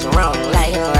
is wrong like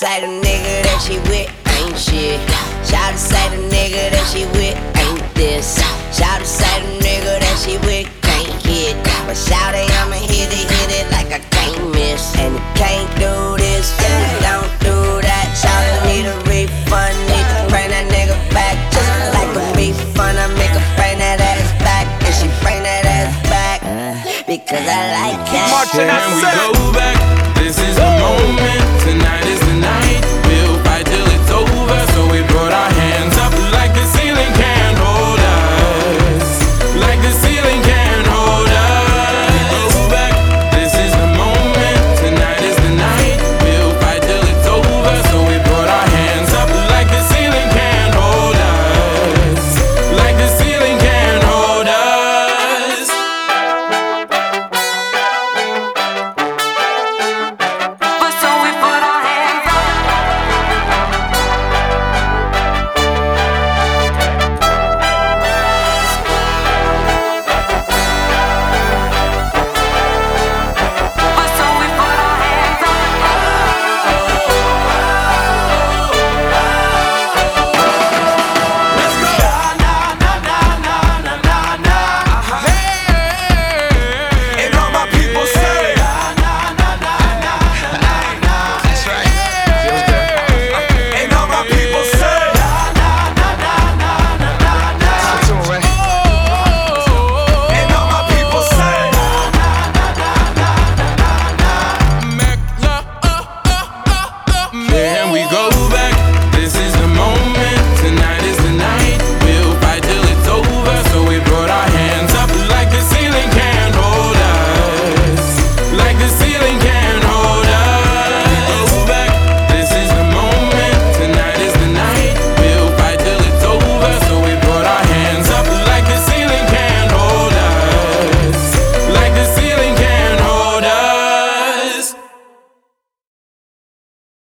say the nigga that she with ain't shit. Shout to say the nigga that she with ain't this. Shout to say the nigga that she with can't hit. But shout it, I'ma hit it, hit it like I can't miss. And you can't do this, and you don't do that. Shout it, need a refund, need to bring that nigga back. Just like a refund, I make her bring that ass back. And she bring that ass back. Uh. Because I like that. Marching, I go back.